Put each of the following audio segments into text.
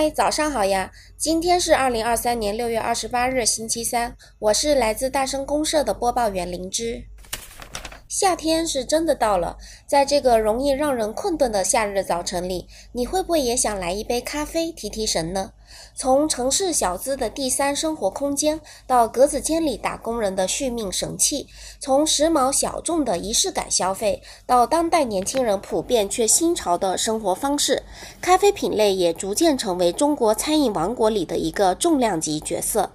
嗨，早上好呀！今天是二零二三年六月二十八日，星期三。我是来自大声公社的播报员灵芝。夏天是真的到了，在这个容易让人困顿的夏日早晨里，你会不会也想来一杯咖啡提提神呢？从城市小资的第三生活空间，到格子间里打工人的续命神器；从时髦小众的仪式感消费，到当代年轻人普遍却新潮的生活方式，咖啡品类也逐渐成为中国餐饮王国里的一个重量级角色。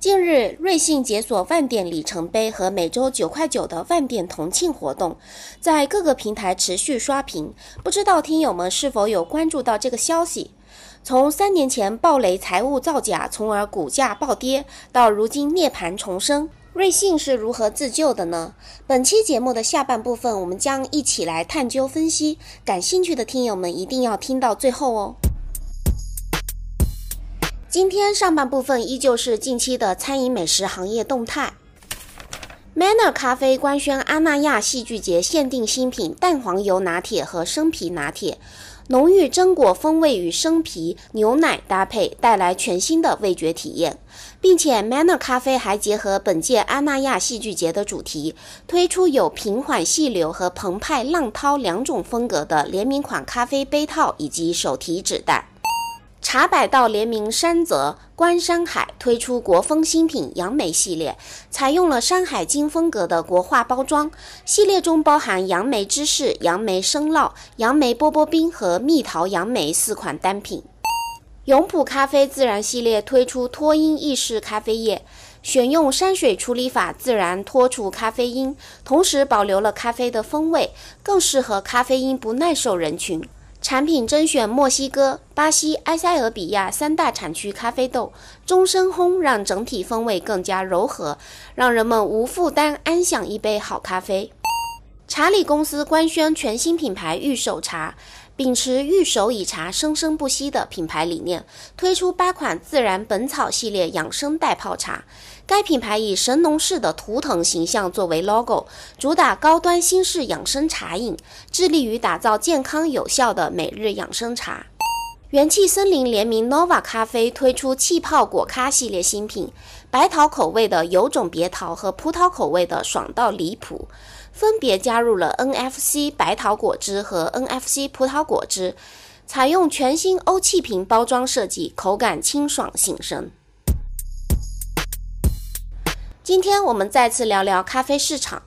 近日，瑞幸解锁万点里程碑和每周九块九的万点同庆活动，在各个平台持续刷屏。不知道听友们是否有关注到这个消息？从三年前暴雷财务造假，从而股价暴跌，到如今涅槃重生，瑞幸是如何自救的呢？本期节目的下半部分，我们将一起来探究分析。感兴趣的听友们一定要听到最后哦。今天上半部分依旧是近期的餐饮美食行业动态。Manner 咖啡官宣阿那亚戏剧节限定新品蛋黄油拿铁和生啤拿铁，浓郁榛果风味与生啤、牛奶搭配，带来全新的味觉体验。并且 Manner 咖啡还结合本届阿那亚戏剧节的主题，推出有平缓细流和澎湃浪涛两种风格的联名款咖啡杯套以及手提纸袋。茶百道联名山泽观山海推出国风新品杨梅系列，采用了《山海经》风格的国画包装。系列中包含杨梅芝士、杨梅生酪、杨梅波波冰和蜜桃杨梅四款单品。永璞咖啡自然系列推出脱因意式咖啡液，选用山水处理法自然脱除咖啡因，同时保留了咖啡的风味，更适合咖啡因不耐受人群。产品甄选墨西哥、巴西、埃塞俄比亚三大产区咖啡豆，终身烘让整体风味更加柔和，让人们无负担安享一杯好咖啡。查理公司官宣全新品牌预售茶，秉持玉手以茶生生不息的品牌理念，推出八款自然本草系列养生袋泡茶。该品牌以神农氏的图腾形象作为 logo，主打高端新式养生茶饮，致力于打造健康有效的每日养生茶。元气森林联名 Nova 咖啡推出气泡果咖系列新品，白桃口味的有种别桃和葡萄口味的爽到离谱，分别加入了 NFC 白桃果汁和 NFC 葡萄果汁，采用全新欧气瓶包装设计，口感清爽醒神。今天我们再次聊聊咖啡市场。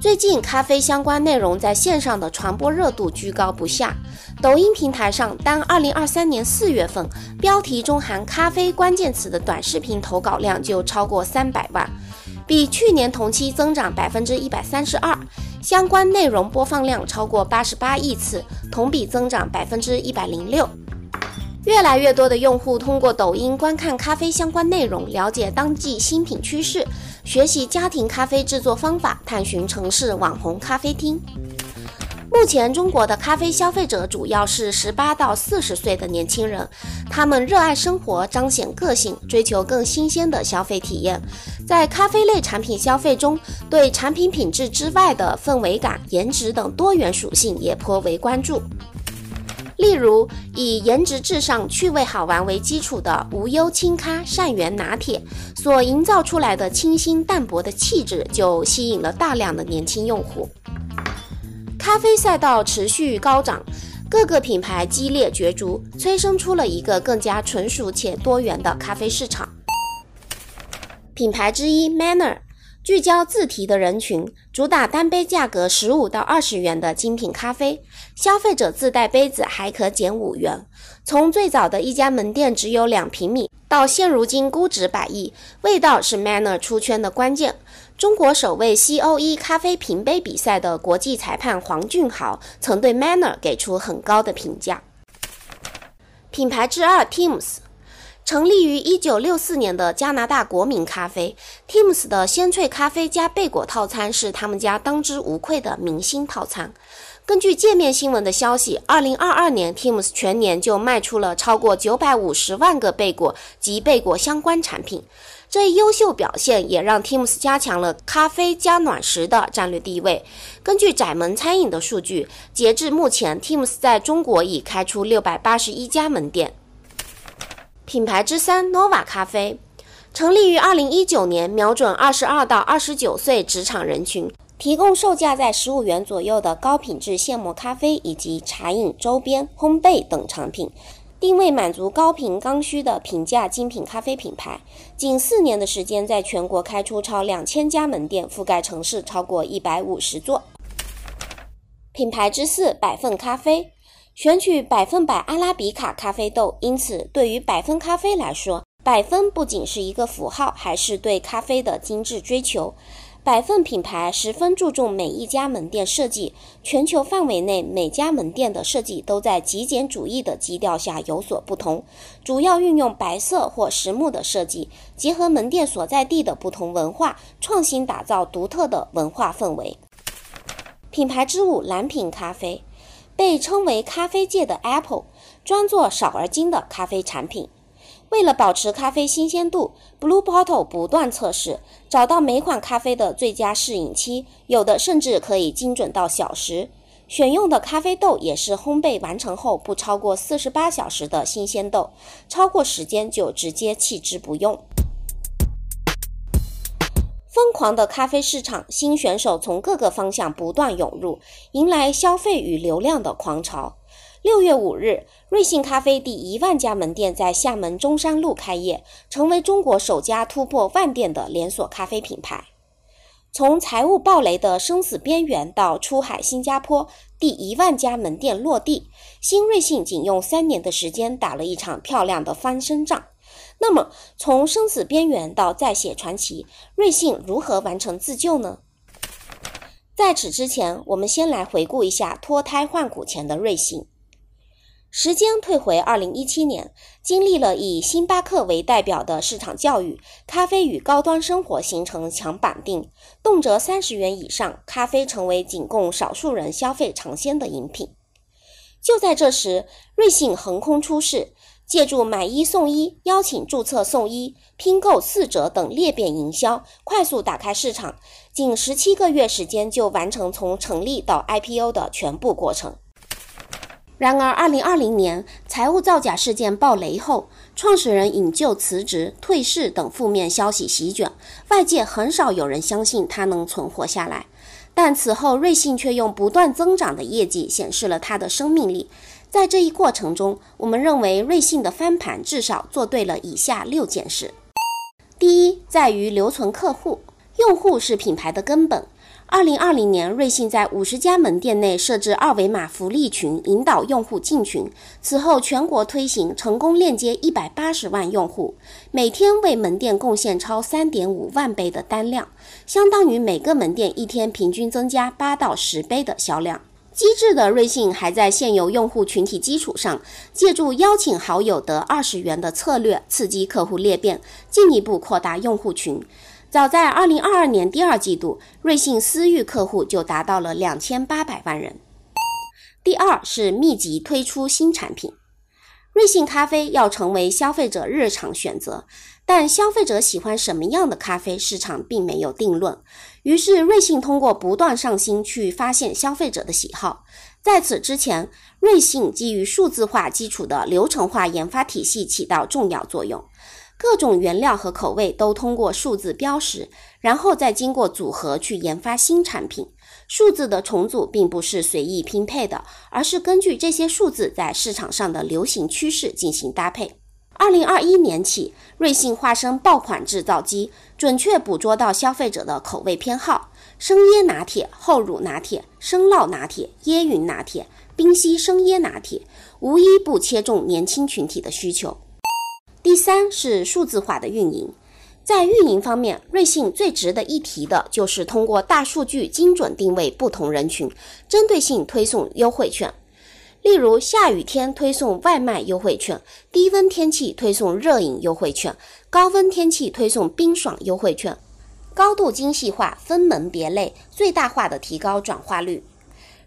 最近，咖啡相关内容在线上的传播热度居高不下。抖音平台上，单2023年4月份，标题中含“咖啡”关键词的短视频投稿量就超过300万，比去年同期增长百分之一百三十二。相关内容播放量超过八十八亿次，同比增长百分之一百零六。越来越多的用户通过抖音观看咖啡相关内容，了解当季新品趋势，学习家庭咖啡制作方法，探寻城市网红咖啡厅。目前，中国的咖啡消费者主要是十八到四十岁的年轻人，他们热爱生活，彰显个性，追求更新鲜的消费体验。在咖啡类产品消费中，对产品品质之外的氛围感、颜值等多元属性也颇为关注。例如，以颜值至上、趣味好玩为基础的无忧轻咖善缘拿铁，所营造出来的清新淡泊的气质，就吸引了大量的年轻用户。咖啡赛道持续高涨，各个品牌激烈角逐，催生出了一个更加纯熟且多元的咖啡市场。品牌之一 Manner。聚焦自提的人群，主打单杯价格十五到二十元的精品咖啡，消费者自带杯子还可减五元。从最早的一家门店只有两平米，到现如今估值百亿，味道是 Manner 出圈的关键。中国首位 COE 咖啡评杯比赛的国际裁判黄俊豪曾对 Manner 给出很高的评价。品牌之二 Teams。成立于一九六四年的加拿大国民咖啡 Teams 的鲜萃咖啡加贝果套餐是他们家当之无愧的明星套餐。根据界面新闻的消息，二零二二年 Teams 全年就卖出了超过九百五十万个贝果及贝果相关产品，这一优秀表现也让 Teams 加强了咖啡加暖食的战略地位。根据窄门餐饮的数据，截至目前，Teams 在中国已开出六百八十一家门店。品牌之三 Nova 咖啡，成立于二零一九年，瞄准二十二到二十九岁职场人群，提供售价在十五元左右的高品质现磨咖啡以及茶饮周边、烘焙等产品。定位满足高频刚需的平价精品咖啡品牌，仅四年的时间，在全国开出超两千家门店，覆盖城市超过一百五十座。品牌之四，百分咖啡，选取百分百阿拉比卡咖啡豆，因此对于百分咖啡来说，百分不仅是一个符号，还是对咖啡的精致追求。百分品牌十分注重每一家门店设计，全球范围内每家门店的设计都在极简主义的基调下有所不同，主要运用白色或实木的设计，结合门店所在地的不同文化，创新打造独特的文化氛围。品牌之五蓝瓶咖啡，被称为咖啡界的 Apple，专做少而精的咖啡产品。为了保持咖啡新鲜度，Blue Bottle 不断测试，找到每款咖啡的最佳适饮期，有的甚至可以精准到小时。选用的咖啡豆也是烘焙完成后不超过四十八小时的新鲜豆，超过时间就直接弃之不用。疯狂的咖啡市场，新选手从各个方向不断涌入，迎来消费与流量的狂潮。六月五日，瑞幸咖啡第一万家门店在厦门中山路开业，成为中国首家突破万店的连锁咖啡品牌。从财务暴雷的生死边缘到出海新加坡第一万家门店落地，新瑞幸仅用三年的时间打了一场漂亮的翻身仗。那么，从生死边缘到再写传奇，瑞幸如何完成自救呢？在此之前，我们先来回顾一下脱胎换骨前的瑞幸。时间退回二零一七年，经历了以星巴克为代表的市场教育，咖啡与高端生活形成强绑定，动辄三十元以上，咖啡成为仅供少数人消费尝鲜的饮品。就在这时，瑞幸横空出世，借助买一送一、邀请注册送一、拼购四折等裂变营销，快速打开市场，仅十七个月时间就完成从成立到 IPO 的全部过程。然而，二零二零年财务造假事件爆雷后，创始人引咎辞职、退市等负面消息席卷，外界很少有人相信他能存活下来。但此后，瑞幸却用不断增长的业绩显示了它的生命力。在这一过程中，我们认为瑞幸的翻盘至少做对了以下六件事：第一，在于留存客户，用户是品牌的根本。二零二零年，瑞幸在五十家门店内设置二维码福利群，引导用户进群。此后，全国推行，成功链接一百八十万用户，每天为门店贡献超三点五万杯的单量，相当于每个门店一天平均增加八到十杯的销量。机智的瑞幸还在现有用户群体基础上，借助邀请好友得二十元的策略，刺激客户裂变，进一步扩大用户群。早在二零二二年第二季度，瑞幸私域客户就达到了两千八百万人。第二是密集推出新产品，瑞幸咖啡要成为消费者日常选择，但消费者喜欢什么样的咖啡，市场并没有定论。于是，瑞幸通过不断上新去发现消费者的喜好。在此之前，瑞幸基于数字化基础的流程化研发体系起到重要作用。各种原料和口味都通过数字标识，然后再经过组合去研发新产品。数字的重组并不是随意拼配的，而是根据这些数字在市场上的流行趋势进行搭配。二零二一年起，瑞幸化身爆款制造机，准确捕捉到消费者的口味偏好：生椰拿铁、厚乳拿铁、生酪拿铁、椰云拿铁、冰稀生椰拿铁，无一不切中年轻群体的需求。第三是数字化的运营，在运营方面，瑞幸最值得一提的就是通过大数据精准定位不同人群，针对性推送优惠券。例如，下雨天推送外卖优惠券，低温天气推送热饮优惠券，高温天气推送冰爽优惠券，高度精细化、分门别类、最大化的提高转化率。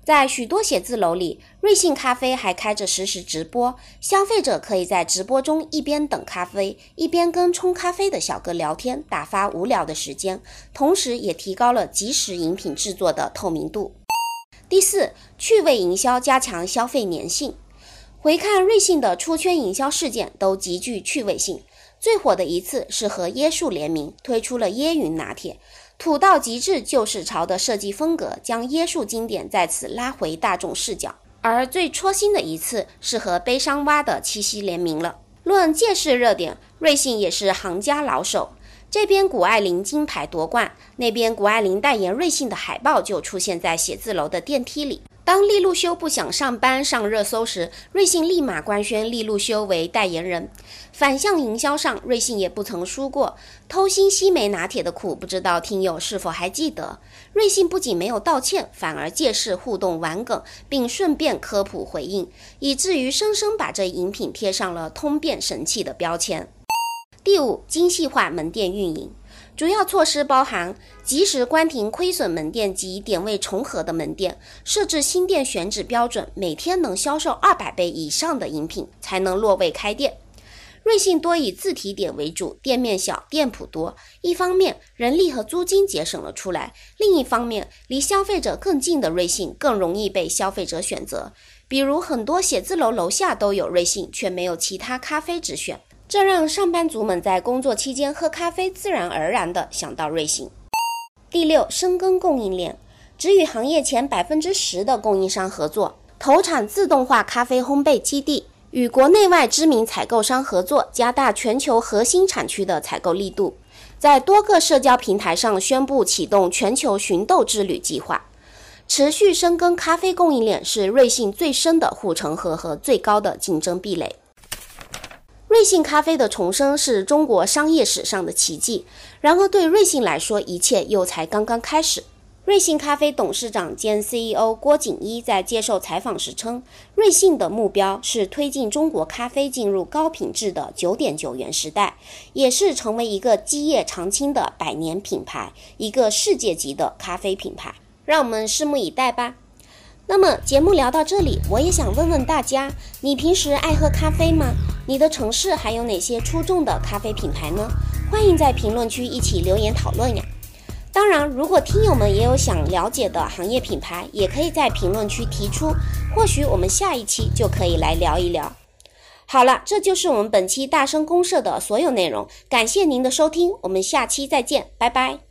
在许多写字楼里，瑞幸咖啡还开着实时直播，消费者可以在直播中一边等咖啡，一边跟冲咖啡的小哥聊天，打发无聊的时间，同时也提高了即时饮品制作的透明度。第四，趣味营销加强消费粘性。回看瑞幸的出圈营销事件，都极具趣味性。最火的一次是和椰树联名推出了椰云拿铁。土到极致就是潮的设计风格，将椰树经典再次拉回大众视角。而最戳心的一次是和悲伤蛙的七夕联名了。论借势热点，瑞幸也是行家老手。这边谷爱凌金牌夺冠，那边谷爱凌代言瑞幸的海报就出现在写字楼的电梯里。当利路修不想上班上热搜时，瑞幸立马官宣利路修为代言人。反向营销上，瑞幸也不曾输过。偷心西梅拿铁的苦，不知道听友是否还记得？瑞幸不仅没有道歉，反而借势互动玩梗，并顺便科普回应，以至于生生把这饮品贴上了通便神器的标签。第五，精细化门店运营。主要措施包含及时关停亏损门店及点位重合的门店，设置新店选址标准，每天能销售二百杯以上的饮品才能落位开店。瑞幸多以自提点为主，店面小，店铺多，一方面人力和租金节省了出来，另一方面离消费者更近的瑞幸更容易被消费者选择。比如很多写字楼楼下都有瑞幸，却没有其他咖啡之选。这让上班族们在工作期间喝咖啡，自然而然地想到瑞幸。第六，深耕供应链，只与行业前百分之十的供应商合作，投产自动化咖啡烘焙基地，与国内外知名采购商合作，加大全球核心产区的采购力度。在多个社交平台上宣布启动全球寻豆之旅计划，持续深耕咖啡供应链是瑞幸最深的护城河和最高的竞争壁垒。瑞幸咖啡的重生是中国商业史上的奇迹。然而，对瑞幸来说，一切又才刚刚开始。瑞幸咖啡董事长兼 CEO 郭锦一在接受采访时称，瑞幸的目标是推进中国咖啡进入高品质的九点九元时代，也是成为一个基业长青的百年品牌，一个世界级的咖啡品牌。让我们拭目以待吧。那么节目聊到这里，我也想问问大家：你平时爱喝咖啡吗？你的城市还有哪些出众的咖啡品牌呢？欢迎在评论区一起留言讨论呀！当然，如果听友们也有想了解的行业品牌，也可以在评论区提出，或许我们下一期就可以来聊一聊。好了，这就是我们本期大声公社的所有内容，感谢您的收听，我们下期再见，拜拜。